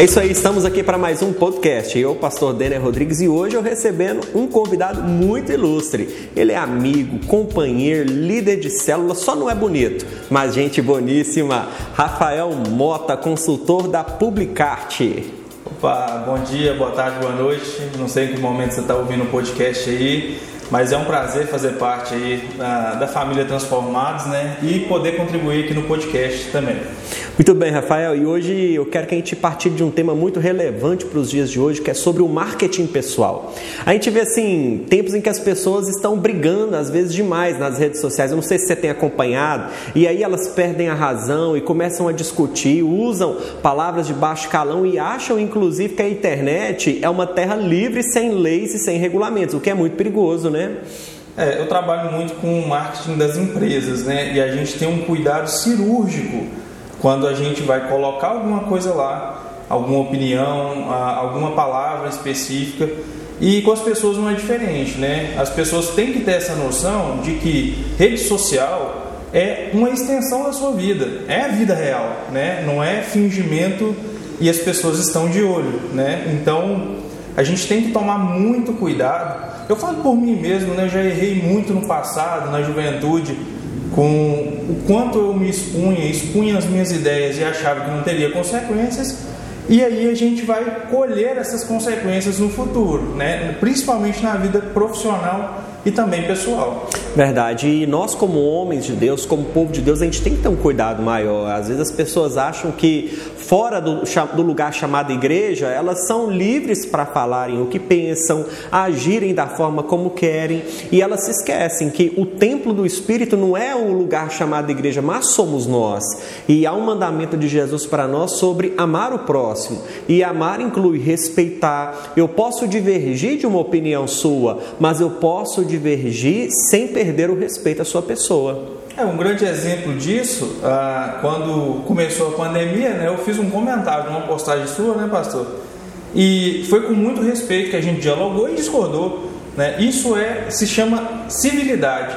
É isso aí, estamos aqui para mais um podcast. Eu, pastor Denner Rodrigues, e hoje eu recebendo um convidado muito ilustre. Ele é amigo, companheiro, líder de célula, só não é bonito, mas gente boníssima. Rafael Mota, consultor da Publicarte. Opa, bom dia, boa tarde, boa noite. Não sei em que momento você está ouvindo o podcast aí. Mas é um prazer fazer parte aí da, da, família Transformados, né? E poder contribuir aqui no podcast também. Muito bem, Rafael. E hoje eu quero que a gente partilhe de um tema muito relevante para os dias de hoje, que é sobre o marketing pessoal. A gente vê assim tempos em que as pessoas estão brigando às vezes demais nas redes sociais. Eu não sei se você tem acompanhado. E aí elas perdem a razão e começam a discutir, usam palavras de baixo calão e acham inclusive que a internet é uma terra livre, sem leis e sem regulamentos, o que é muito perigoso, né? É, eu trabalho muito com o marketing das empresas, né? E a gente tem um cuidado cirúrgico quando a gente vai colocar alguma coisa lá, alguma opinião, alguma palavra específica. E com as pessoas não é diferente, né? As pessoas têm que ter essa noção de que rede social é uma extensão da sua vida, é a vida real, né? Não é fingimento e as pessoas estão de olho, né? Então a gente tem que tomar muito cuidado eu falo por mim mesmo, né? Já errei muito no passado, na juventude, com o quanto eu me expunha, expunha as minhas ideias e achava que não teria consequências. E aí a gente vai colher essas consequências no futuro, né? principalmente na vida profissional e também pessoal. Verdade. E nós, como homens de Deus, como povo de Deus, a gente tem que ter um cuidado maior. Às vezes as pessoas acham que fora do, do lugar chamado igreja, elas são livres para falarem o que pensam, agirem da forma como querem, e elas se esquecem que o templo do Espírito não é o lugar chamado igreja, mas somos nós. E há um mandamento de Jesus para nós sobre amar o próximo. E amar inclui respeitar. Eu posso divergir de uma opinião sua, mas eu posso divergir sem perder o respeito à sua pessoa. É, um grande exemplo disso, ah, quando começou a pandemia, né, eu fiz um comentário numa postagem sua, né, pastor? E foi com muito respeito que a gente dialogou e discordou. Né? Isso é, se chama civilidade.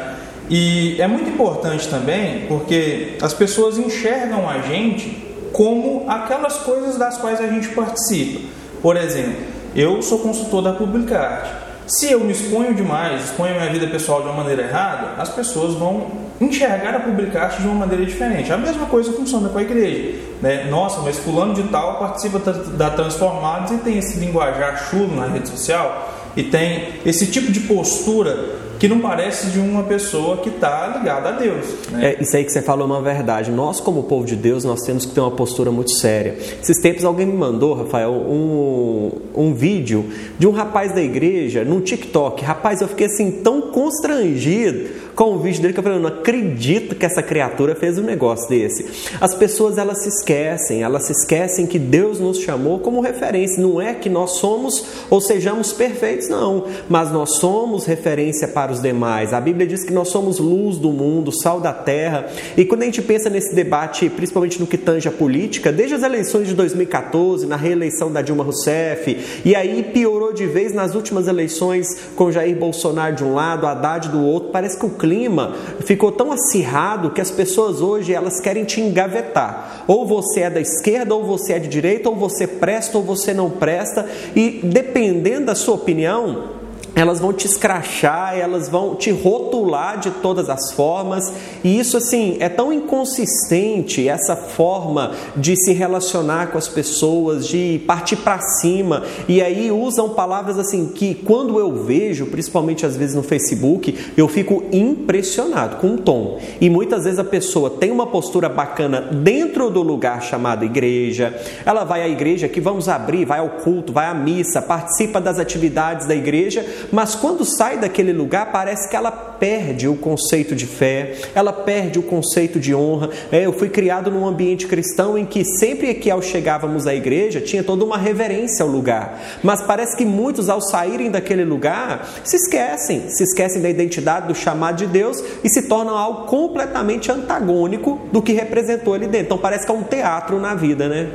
E é muito importante também porque as pessoas enxergam a gente como aquelas coisas das quais a gente participa. Por exemplo, eu sou consultor da Publicarte. Se eu me exponho demais, exponho a minha vida pessoal de uma maneira errada, as pessoas vão enxergar a Publicarte de uma maneira diferente. A mesma coisa funciona com a igreja. Né? Nossa, mas fulano de tal participa da Transformados e tem esse linguajar chulo na rede social e tem esse tipo de postura que não parece de uma pessoa que está ligada a Deus. Né? É, isso aí que você falou é uma verdade. Nós, como povo de Deus, nós temos que ter uma postura muito séria. Esses tempos alguém me mandou, Rafael, um, um vídeo de um rapaz da igreja no TikTok. Rapaz, eu fiquei assim tão constrangido com o vídeo dele que eu falei, eu não acredito que essa criatura fez um negócio desse. As pessoas elas se esquecem, elas se esquecem que Deus nos chamou como referência. Não é que nós somos ou sejamos perfeitos, não, mas nós somos referência para os demais. A Bíblia diz que nós somos luz do mundo, sal da terra. E quando a gente pensa nesse debate, principalmente no que tange a política, desde as eleições de 2014, na reeleição da Dilma Rousseff, e aí piorou de vez nas últimas eleições com Jair Bolsonaro de um lado, Haddad do outro, parece que o clima ficou tão acirrado que as pessoas hoje elas querem te engavetar. Ou você é da esquerda, ou você é de direita, ou você presta, ou você não presta, e dependendo da sua opinião, elas vão te escrachar, elas vão te rotular de todas as formas, e isso assim é tão inconsistente essa forma de se relacionar com as pessoas, de partir para cima, e aí usam palavras assim que quando eu vejo, principalmente às vezes no Facebook, eu fico impressionado com o tom. E muitas vezes a pessoa tem uma postura bacana dentro do lugar chamado igreja, ela vai à igreja que vamos abrir, vai ao culto, vai à missa, participa das atividades da igreja, mas quando sai daquele lugar, parece que ela perde o conceito de fé, ela perde o conceito de honra. É, eu fui criado num ambiente cristão em que sempre que ao chegávamos à igreja tinha toda uma reverência ao lugar, mas parece que muitos ao saírem daquele lugar se esquecem, se esquecem da identidade do chamado de Deus e se tornam algo completamente antagônico do que representou ali dentro. Então parece que é um teatro na vida, né?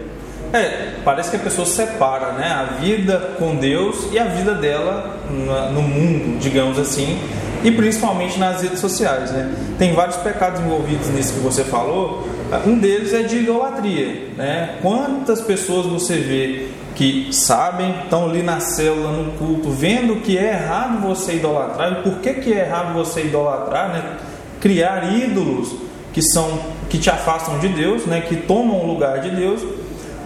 É, parece que a pessoa separa né, a vida com Deus e a vida dela no mundo, digamos assim. e principalmente nas redes sociais. Né? Tem vários pecados envolvidos nisso que você falou. Um deles é de idolatria. Né? Quantas pessoas você vê que sabem, estão ali na célula, no culto, vendo que é errado você idolatrar, e por que, que é errado você idolatrar, né? criar ídolos que são que te afastam de Deus, né? que tomam o lugar de Deus,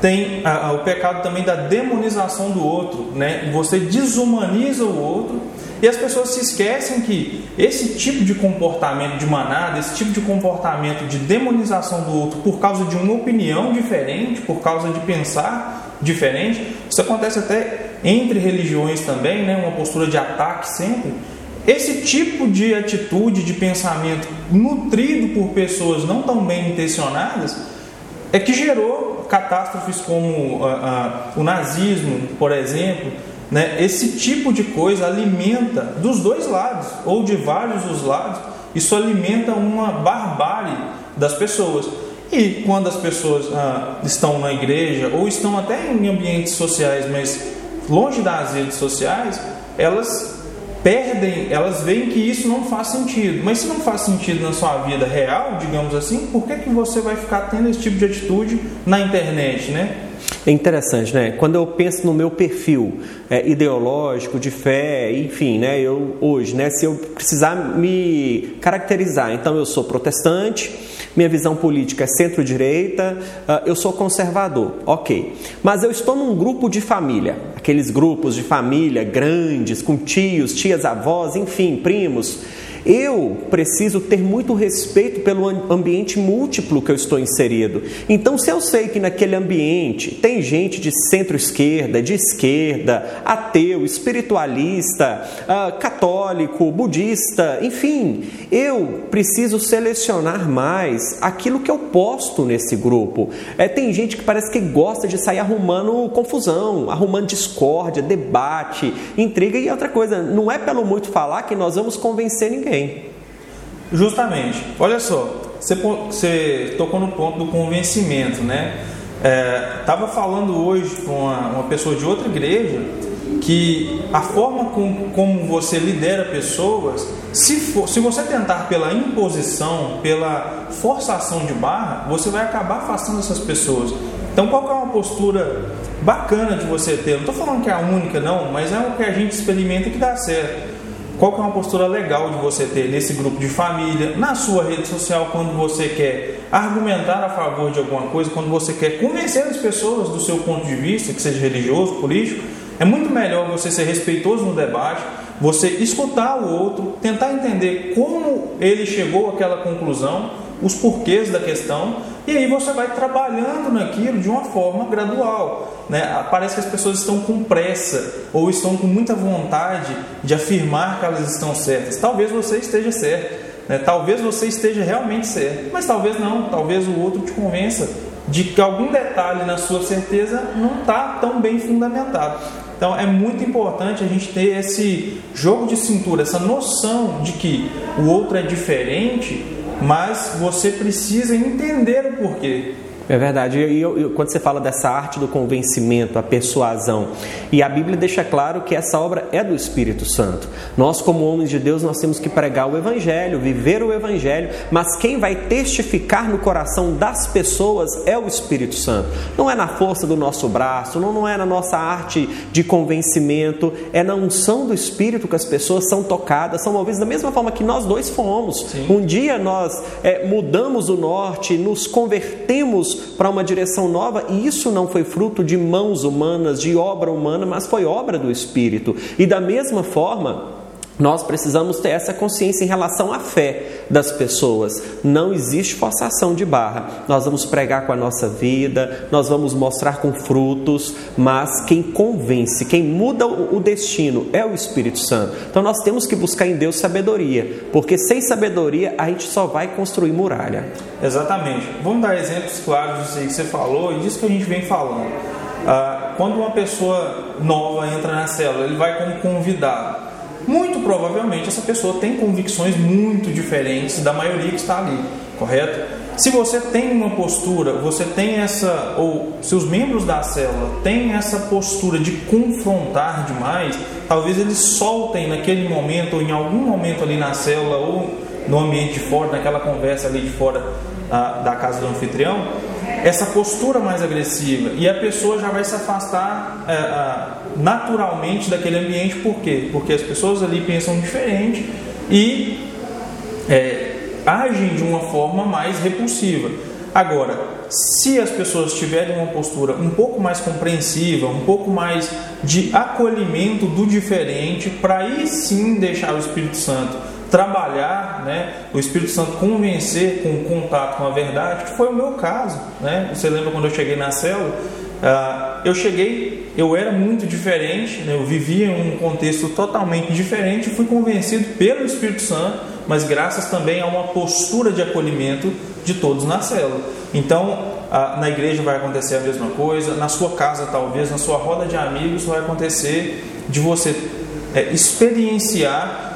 tem a, a, o pecado também da demonização do outro, né? Você desumaniza o outro e as pessoas se esquecem que esse tipo de comportamento de manada, esse tipo de comportamento de demonização do outro por causa de uma opinião diferente, por causa de pensar diferente, isso acontece até entre religiões também, né? Uma postura de ataque sempre. Esse tipo de atitude, de pensamento nutrido por pessoas não tão bem intencionadas, é que gerou catástrofes como uh, uh, o nazismo, por exemplo. Né? Esse tipo de coisa alimenta dos dois lados, ou de vários dos lados, isso alimenta uma barbárie das pessoas. E quando as pessoas uh, estão na igreja, ou estão até em ambientes sociais, mas longe das redes sociais, elas perdem, elas veem que isso não faz sentido. Mas se não faz sentido na sua vida real, digamos assim, por que, que você vai ficar tendo esse tipo de atitude na internet, né? É interessante, né? Quando eu penso no meu perfil é, ideológico, de fé, enfim, né? Eu hoje, né? Se eu precisar me caracterizar, então eu sou protestante, minha visão política é centro-direita, uh, eu sou conservador, ok. Mas eu estou num grupo de família, aqueles grupos de família grandes, com tios, tias, avós, enfim, primos eu preciso ter muito respeito pelo ambiente múltiplo que eu estou inserido. Então, se eu sei que naquele ambiente tem gente de centro-esquerda, de esquerda, ateu, espiritualista, uh, católico, budista, enfim, eu preciso selecionar mais aquilo que eu posto nesse grupo. É, tem gente que parece que gosta de sair arrumando confusão, arrumando discórdia, debate, intriga e outra coisa. Não é pelo muito falar que nós vamos convencer ninguém ninguém. Justamente. Olha só, você, você tocou no ponto do convencimento, né? Estava é, falando hoje com uma, uma, pessoa de outra igreja que a forma com, como você lidera pessoas, se, for, se você tentar pela imposição, pela forçação de barra, você vai acabar afastando essas pessoas. Então, qual é uma postura bacana de você ter? Não estou falando que é a única, não, mas é o que a gente experimenta que dá certo. Qual que é uma postura legal de você ter nesse grupo de família, na sua rede social, quando você quer argumentar a favor de alguma coisa, quando você quer convencer as pessoas do seu ponto de vista, que seja religioso, político, é muito melhor você ser respeitoso no debate, você escutar o outro, tentar entender como ele chegou àquela conclusão, os porquês da questão, e aí você vai trabalhando naquilo de uma forma gradual. Né? Parece que as pessoas estão com pressa ou estão com muita vontade de afirmar que elas estão certas. Talvez você esteja certo, né? talvez você esteja realmente certo, mas talvez não, talvez o outro te convença de que algum detalhe na sua certeza não está tão bem fundamentado. Então é muito importante a gente ter esse jogo de cintura, essa noção de que o outro é diferente mas você precisa entender o porquê. É verdade. E eu, eu, quando você fala dessa arte do convencimento, a persuasão, e a Bíblia deixa claro que essa obra é do Espírito Santo. Nós, como homens de Deus, nós temos que pregar o Evangelho, viver o Evangelho, mas quem vai testificar no coração das pessoas é o Espírito Santo. Não é na força do nosso braço, não, não é na nossa arte de convencimento, é na unção do Espírito que as pessoas são tocadas, são movidas da mesma forma que nós dois fomos. Sim. Um dia nós é, mudamos o norte, nos convertemos para uma direção nova, e isso não foi fruto de mãos humanas, de obra humana, mas foi obra do Espírito. E da mesma forma, nós precisamos ter essa consciência em relação à fé das pessoas. Não existe forçação de barra. Nós vamos pregar com a nossa vida, nós vamos mostrar com frutos, mas quem convence, quem muda o destino é o Espírito Santo. Então nós temos que buscar em Deus sabedoria, porque sem sabedoria a gente só vai construir muralha. Exatamente. Vamos dar exemplos claros disso aí que você falou e disso que a gente vem falando. Ah, quando uma pessoa nova entra na célula, ele vai como convidado muito provavelmente essa pessoa tem convicções muito diferentes da maioria que está ali. correto? Se você tem uma postura, você tem essa, ou se os membros da célula têm essa postura de confrontar demais, talvez eles soltem naquele momento, ou em algum momento ali na célula, ou no ambiente de fora, naquela conversa ali de fora ah, da casa do anfitrião, essa postura mais agressiva e a pessoa já vai se afastar é, é, naturalmente daquele ambiente, por quê? Porque as pessoas ali pensam diferente e é, agem de uma forma mais repulsiva. Agora, se as pessoas tiverem uma postura um pouco mais compreensiva, um pouco mais de acolhimento do diferente, para aí sim deixar o Espírito Santo trabalhar, né, o Espírito Santo convencer com o contato com a verdade, que foi o meu caso. Né? Você lembra quando eu cheguei na célula? Uh, eu cheguei, eu era muito diferente, né? eu vivia em um contexto totalmente diferente, fui convencido pelo Espírito Santo, mas graças também a uma postura de acolhimento de todos na célula. Então, na igreja vai acontecer a mesma coisa, na sua casa talvez, na sua roda de amigos vai acontecer de você é, experienciar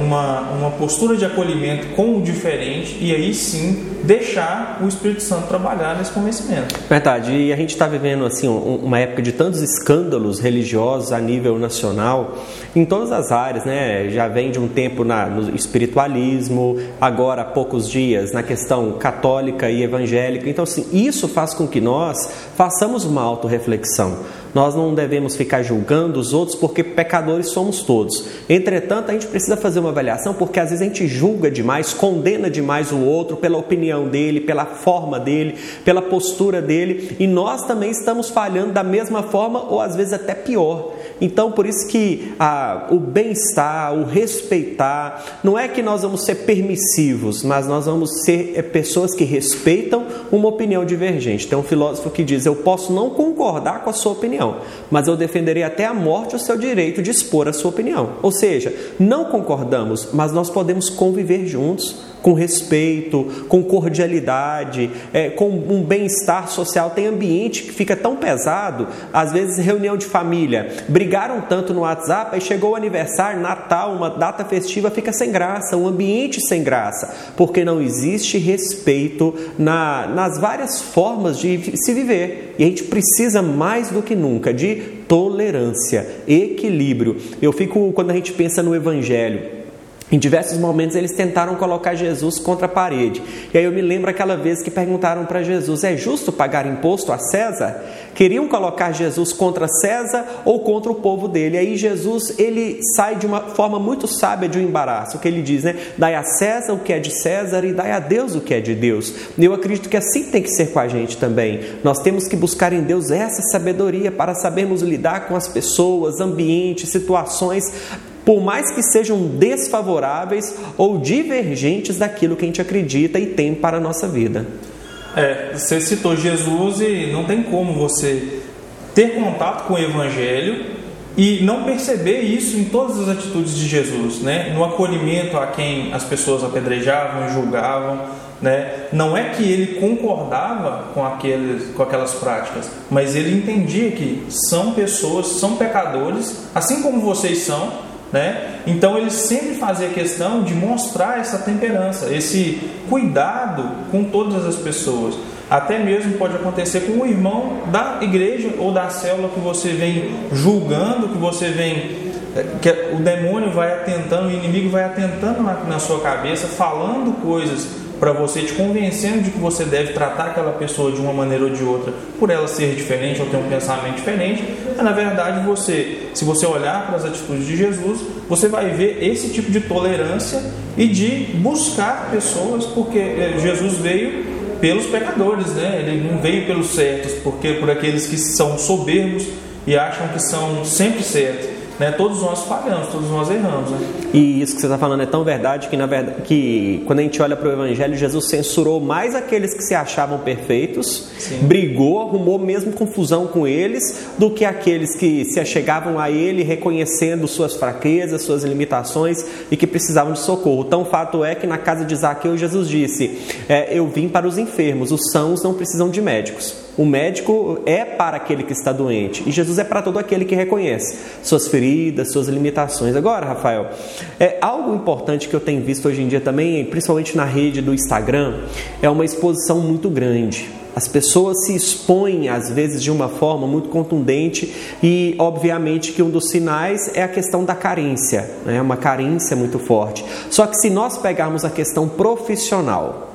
uma, uma postura de acolhimento com o diferente e aí sim deixar o Espírito Santo trabalhar nesse convencimento. Verdade, e a gente está vivendo assim uma época de tantos escândalos religiosos a nível nacional, em todas as áreas, né? Já vem de um tempo na, no espiritualismo, agora há poucos dias na questão católica e evangélica. Então, assim, isso faz com que nós façamos uma autorreflexão. Nós não devemos ficar julgando os outros porque pecadores somos todos. Entretanto, a gente precisa fazer uma avaliação porque às vezes a gente julga demais, condena demais o outro pela opinião dele, pela forma dele, pela postura dele, e nós também estamos falhando da mesma forma ou às vezes até pior. Então, por isso que ah, o bem-estar, o respeitar, não é que nós vamos ser permissivos, mas nós vamos ser é, pessoas que respeitam uma opinião divergente. Tem um filósofo que diz: Eu posso não concordar com a sua opinião, mas eu defenderei até a morte o seu direito de expor a sua opinião. Ou seja, não concordamos, mas nós podemos conviver juntos com respeito, com cordialidade, é, com um bem-estar social. Tem ambiente que fica tão pesado, às vezes reunião de família, brigaram tanto no WhatsApp, aí chegou o aniversário, Natal, uma data festiva, fica sem graça, um ambiente sem graça, porque não existe respeito na, nas várias formas de se viver. E a gente precisa mais do que nunca de tolerância, equilíbrio. Eu fico, quando a gente pensa no Evangelho, em diversos momentos eles tentaram colocar Jesus contra a parede. E aí eu me lembro aquela vez que perguntaram para Jesus: é justo pagar imposto a César? Queriam colocar Jesus contra César ou contra o povo dele. E aí Jesus ele sai de uma forma muito sábia de um embaraço, que ele diz, né? Dai a César o que é de César e dai a Deus o que é de Deus. E eu acredito que assim tem que ser com a gente também. Nós temos que buscar em Deus essa sabedoria para sabermos lidar com as pessoas, ambientes, situações por mais que sejam desfavoráveis ou divergentes daquilo que a gente acredita e tem para a nossa vida. É, você citou Jesus e não tem como você ter contato com o Evangelho e não perceber isso em todas as atitudes de Jesus, né? No acolhimento a quem as pessoas apedrejavam julgavam, né? Não é que ele concordava com aqueles, com aquelas práticas, mas ele entendia que são pessoas, são pecadores, assim como vocês são, né? Então ele sempre fazia questão de mostrar essa temperança, esse cuidado com todas as pessoas. Até mesmo pode acontecer com o irmão da igreja ou da célula que você vem julgando, que você vem. Eh, que o demônio vai atentando, o inimigo vai atentando na, na sua cabeça, falando coisas para você, te convencendo de que você deve tratar aquela pessoa de uma maneira ou de outra, por ela ser diferente ou ter um pensamento diferente, mas na verdade você, se você olhar para as atitudes de Jesus, você vai ver esse tipo de tolerância e de buscar pessoas, porque eh, Jesus veio pelos pecadores, né? Ele não veio pelos certos, porque por aqueles que são soberbos e acham que são sempre certos. Né? Todos nós falhamos, todos nós erramos. Né? E isso que você está falando é tão verdade que, na verdade, que quando a gente olha para o Evangelho, Jesus censurou mais aqueles que se achavam perfeitos, Sim. brigou, arrumou mesmo confusão com eles, do que aqueles que se achegavam a Ele reconhecendo suas fraquezas, suas limitações e que precisavam de socorro. Então, o fato é que na casa de Zaqueu, Jesus disse: é, Eu vim para os enfermos, os sãos não precisam de médicos. O médico é para aquele que está doente e Jesus é para todo aquele que reconhece suas feridas, suas limitações. Agora, Rafael, é algo importante que eu tenho visto hoje em dia também, principalmente na rede do Instagram, é uma exposição muito grande. As pessoas se expõem às vezes de uma forma muito contundente e, obviamente, que um dos sinais é a questão da carência, né? uma carência muito forte. Só que se nós pegarmos a questão profissional,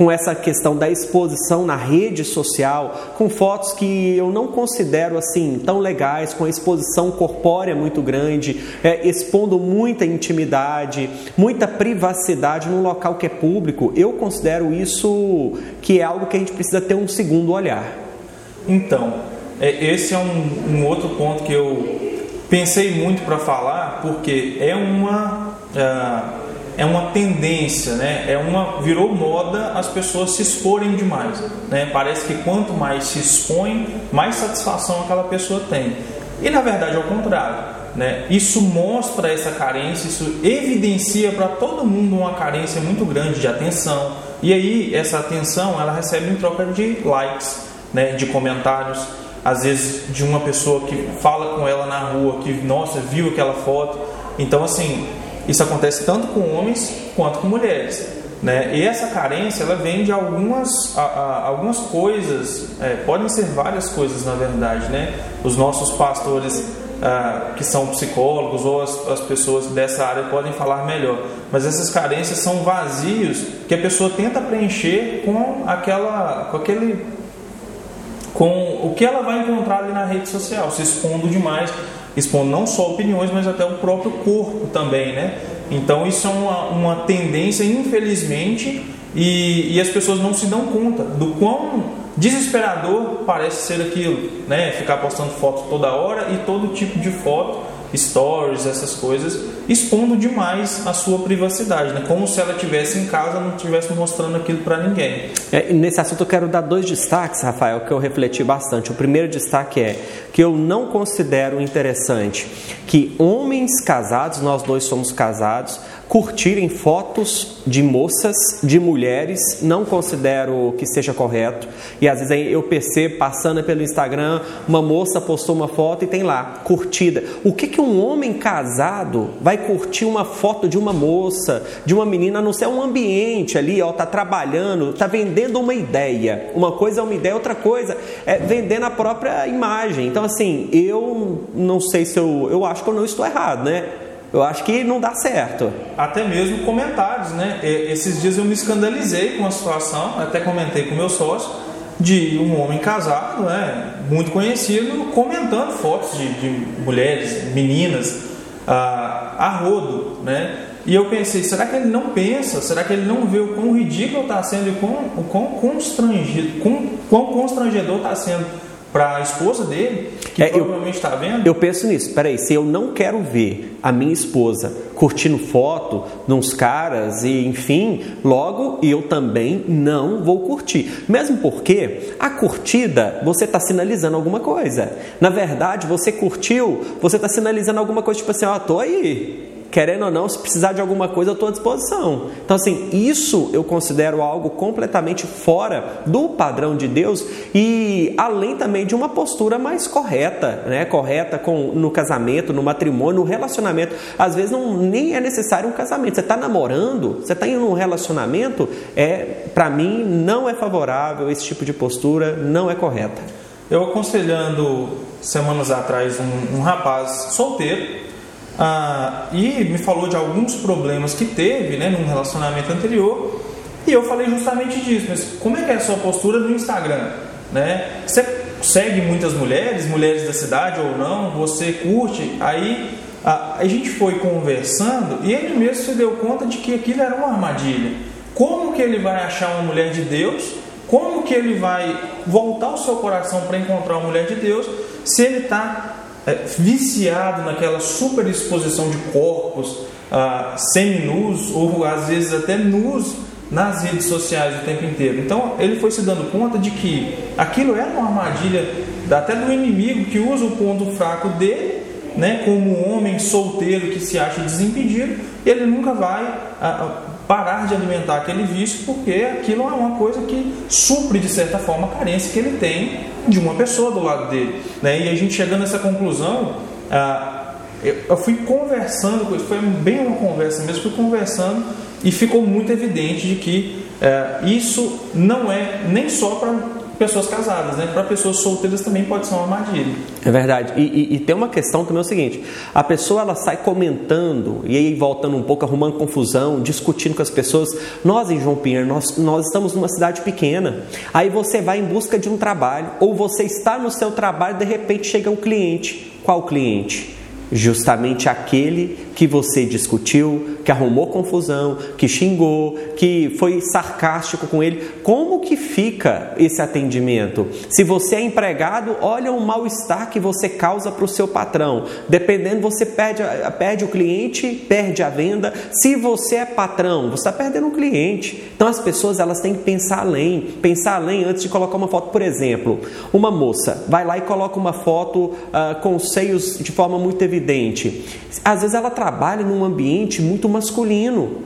com essa questão da exposição na rede social, com fotos que eu não considero assim tão legais, com a exposição corpórea muito grande, é, expondo muita intimidade, muita privacidade num local que é público, eu considero isso que é algo que a gente precisa ter um segundo olhar. Então, é, esse é um, um outro ponto que eu pensei muito para falar, porque é uma. Uh, é uma tendência, né? É uma virou moda as pessoas se exporem demais, né? Parece que quanto mais se expõe, mais satisfação aquela pessoa tem. E na verdade é o contrário, né? Isso mostra essa carência, isso evidencia para todo mundo uma carência muito grande de atenção. E aí essa atenção ela recebe em troca de likes, né? De comentários, às vezes de uma pessoa que fala com ela na rua, que nossa viu aquela foto. Então assim isso acontece tanto com homens quanto com mulheres. Né? E essa carência ela vem de algumas, a, a, algumas coisas, é, podem ser várias coisas na verdade. Né? Os nossos pastores ah, que são psicólogos ou as, as pessoas dessa área podem falar melhor, mas essas carências são vazios que a pessoa tenta preencher com aquela, com aquele com o que ela vai encontrar ali na rede social, se expondo demais expondo não só opiniões, mas até o próprio corpo também, né? Então isso é uma, uma tendência, infelizmente, e, e as pessoas não se dão conta do quão desesperador parece ser aquilo, né? Ficar postando fotos toda hora e todo tipo de foto stories, essas coisas, expondo demais a sua privacidade, né? como se ela estivesse em casa não estivesse mostrando aquilo para ninguém. É, nesse assunto eu quero dar dois destaques, Rafael, que eu refleti bastante. O primeiro destaque é que eu não considero interessante que homens casados, nós dois somos casados, curtirem fotos de moças, de mulheres, não considero que seja correto. E às vezes eu percebo passando pelo Instagram, uma moça postou uma foto e tem lá, curtida. O que, que um homem casado vai curtir uma foto de uma moça, de uma menina, a não ser um ambiente ali, ó, tá trabalhando, tá vendendo uma ideia. Uma coisa é uma ideia, outra coisa é vendendo a própria imagem. Então, assim, eu não sei se eu. Eu acho que eu não estou errado, né? Eu acho que não dá certo. Até mesmo comentários, né? Esses dias eu me escandalizei com a situação, até comentei com meu sócio, de um homem casado, né, muito conhecido, comentando fotos de, de mulheres, meninas, a, a rodo, né? E eu pensei, será que ele não pensa? Será que ele não vê o quão ridículo está sendo e quão, o quão constrangido, quão, quão constrangedor está sendo para a esposa dele, que é, provavelmente está vendo? Eu penso nisso. Peraí, se eu não quero ver a minha esposa curtindo foto nos caras e enfim, logo eu também não vou curtir. Mesmo porque a curtida você está sinalizando alguma coisa. Na verdade, você curtiu, você está sinalizando alguma coisa tipo assim, ó, oh, tô aí querendo ou não, se precisar de alguma coisa, eu estou à disposição. Então, assim, isso eu considero algo completamente fora do padrão de Deus e além também de uma postura mais correta, né? Correta com, no casamento, no matrimônio, no relacionamento. Às vezes não nem é necessário um casamento. Você está namorando, você está em um relacionamento, é para mim não é favorável esse tipo de postura, não é correta. Eu aconselhando semanas atrás um, um rapaz solteiro ah, e me falou de alguns problemas que teve né, num relacionamento anterior. E eu falei justamente disso, mas como é que é a sua postura no Instagram? Né? Você segue muitas mulheres, mulheres da cidade ou não? Você curte? Aí a, a gente foi conversando e ele mesmo se deu conta de que aquilo era uma armadilha. Como que ele vai achar uma mulher de Deus? Como que ele vai voltar o seu coração para encontrar uma mulher de Deus se ele está é, viciado naquela super exposição de corpos ah, semi-nus ou às vezes até nus nas redes sociais o tempo inteiro. Então ele foi se dando conta de que aquilo era uma armadilha até do inimigo que usa o ponto fraco dele, né, como um homem solteiro que se acha desimpedido, ele nunca vai ah parar de alimentar aquele vício, porque aquilo é uma coisa que supre, de certa forma, a carência que ele tem de uma pessoa do lado dele. Né? E a gente chegando nessa conclusão, ah, eu fui conversando com ele, foi bem uma conversa mesmo, fui conversando e ficou muito evidente de que eh, isso não é nem só para pessoas casadas, né? Para pessoas solteiras também pode ser uma armadilha. É verdade. E, e, e, tem uma questão também é o seguinte: a pessoa ela sai comentando e aí voltando um pouco, arrumando confusão, discutindo com as pessoas. Nós em João Pinheiro, nós, nós estamos numa cidade pequena. Aí você vai em busca de um trabalho ou você está no seu trabalho de repente chega um cliente. Qual cliente? Justamente aquele que você discutiu, que arrumou confusão, que xingou, que foi sarcástico com ele. Como que fica esse atendimento? Se você é empregado, olha o mal-estar que você causa para o seu patrão. Dependendo, você perde, perde o cliente, perde a venda. Se você é patrão, você está perdendo o cliente. Então as pessoas elas têm que pensar além, pensar além antes de colocar uma foto. Por exemplo, uma moça vai lá e coloca uma foto uh, com seios de forma muito evidente. Às vezes ela trabalha trabalha num ambiente muito masculino.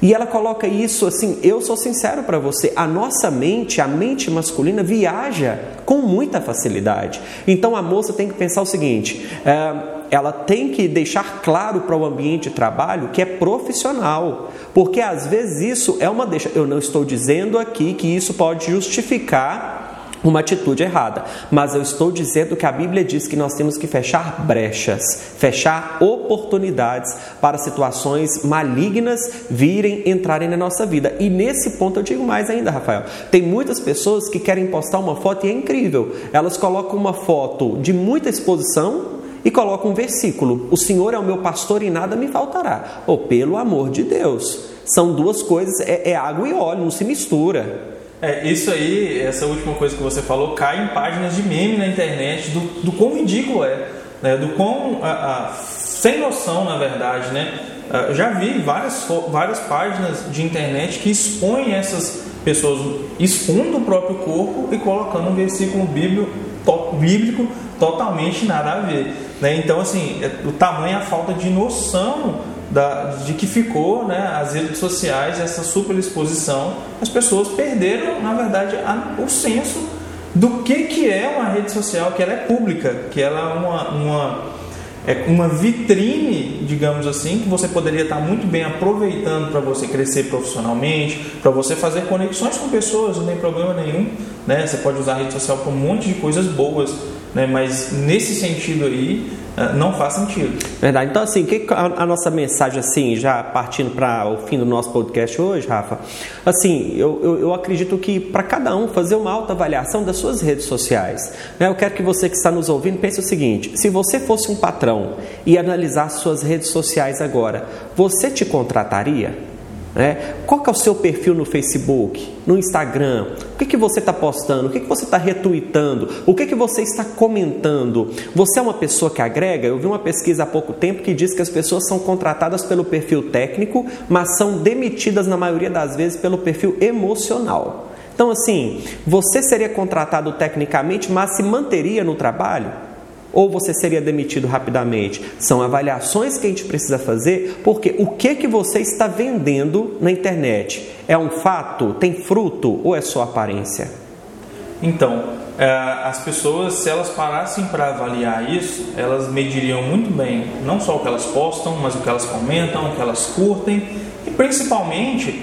E ela coloca isso assim, eu sou sincero para você, a nossa mente, a mente masculina viaja com muita facilidade. Então a moça tem que pensar o seguinte: é, ela tem que deixar claro para o ambiente de trabalho que é profissional, porque às vezes isso é uma deixa. Eu não estou dizendo aqui que isso pode justificar uma atitude errada. Mas eu estou dizendo que a Bíblia diz que nós temos que fechar brechas, fechar oportunidades para situações malignas virem entrarem na nossa vida. E nesse ponto eu digo mais ainda, Rafael. Tem muitas pessoas que querem postar uma foto e é incrível. Elas colocam uma foto de muita exposição e colocam um versículo: O Senhor é o meu pastor e nada me faltará. Ou oh, pelo amor de Deus. São duas coisas, é, é água e óleo, não se mistura. É, isso aí, essa última coisa que você falou, cai em páginas de meme na internet do, do quão ridículo é, né? do quão a, a, sem noção, na verdade, né? Eu já vi várias, várias páginas de internet que expõem essas pessoas expondo o próprio corpo e colocando um versículo bíblico, to, bíblico totalmente nada a ver. Né? Então, assim, é, o tamanho, a falta de noção da, de que ficou né, as redes sociais, essa superexposição, as pessoas perderam, na verdade, a, o senso do que, que é uma rede social, que ela é pública, que ela é uma, uma, é uma vitrine, digamos assim, que você poderia estar muito bem aproveitando para você crescer profissionalmente, para você fazer conexões com pessoas, não tem problema nenhum. Né? Você pode usar a rede social para um monte de coisas boas, né? mas nesse sentido aí, ah, não faz sentido. Verdade. Então, assim, que a, nossa mensagem, assim, já partindo para o fim do nosso podcast hoje, Rafa, assim, eu, eu, eu acredito que para cada um fazer uma autoavaliação das suas redes sociais. Né? Eu quero que você que está nos ouvindo pense o seguinte: se você fosse um patrão e analisar suas redes sociais agora, você te contrataria? Né? Qual que é o seu perfil no Facebook, no Instagram? O que, que você está postando? O que, que você está retweetando? O que, que você está comentando? Você é uma pessoa que agrega? Eu vi uma pesquisa há pouco tempo que diz que as pessoas são contratadas pelo perfil técnico, mas são demitidas na maioria das vezes pelo perfil emocional. Então, assim, você seria contratado tecnicamente, mas se manteria no trabalho? Ou você seria demitido rapidamente. São avaliações que a gente precisa fazer, porque o que que você está vendendo na internet? É um fato? Tem fruto ou é só aparência? Então, é, as pessoas, se elas parassem para avaliar isso, elas mediriam muito bem não só o que elas postam, mas o que elas comentam, o que elas curtem e principalmente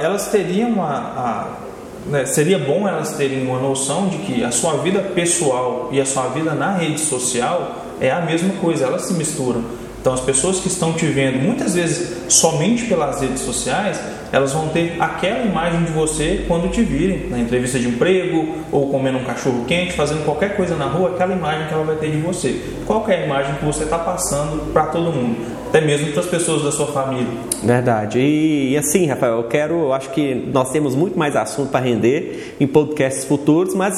elas teriam a, a né, seria bom elas terem uma noção de que a sua vida pessoal e a sua vida na rede social é a mesma coisa, elas se misturam. Então, as pessoas que estão te vendo muitas vezes somente pelas redes sociais, elas vão ter aquela imagem de você quando te virem na entrevista de emprego ou comendo um cachorro quente, fazendo qualquer coisa na rua, aquela imagem que ela vai ter de você. Qual é a imagem que você está passando para todo mundo? até mesmo para as pessoas da sua família. Verdade. E, e, assim, Rafael, eu quero, eu acho que nós temos muito mais assunto para render em podcasts futuros, mas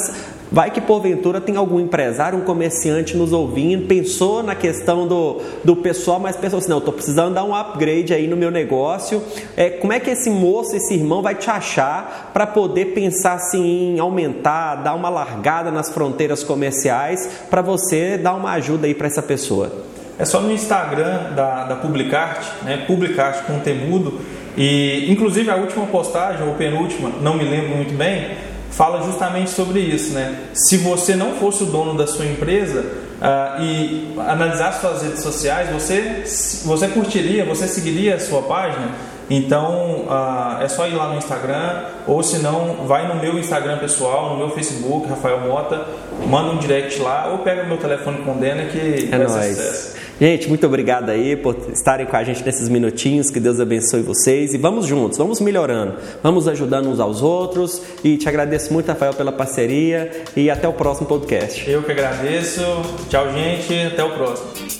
vai que porventura tem algum empresário, um comerciante nos ouvindo, pensou na questão do, do pessoal, mas pensou assim, não, estou precisando dar um upgrade aí no meu negócio. É, como é que esse moço, esse irmão vai te achar para poder pensar assim em aumentar, dar uma largada nas fronteiras comerciais para você dar uma ajuda aí para essa pessoa? É só no Instagram da, da Publicarte, né? Publicarte com temudo, E, inclusive, a última postagem, ou penúltima, não me lembro muito bem, fala justamente sobre isso, né? Se você não fosse o dono da sua empresa uh, e analisasse suas redes sociais, você, você curtiria, você seguiria a sua página? Então uh, é só ir lá no Instagram, ou se não, vai no meu Instagram pessoal, no meu Facebook, Rafael Mota, manda um direct lá, ou pega o meu telefone com o Dena que é vai nóis. ser sucesso. Gente, muito obrigado aí por estarem com a gente nesses minutinhos. Que Deus abençoe vocês e vamos juntos, vamos melhorando, vamos ajudando uns aos outros. E te agradeço muito, Rafael, pela parceria e até o próximo podcast. Eu que agradeço. Tchau, gente. Até o próximo.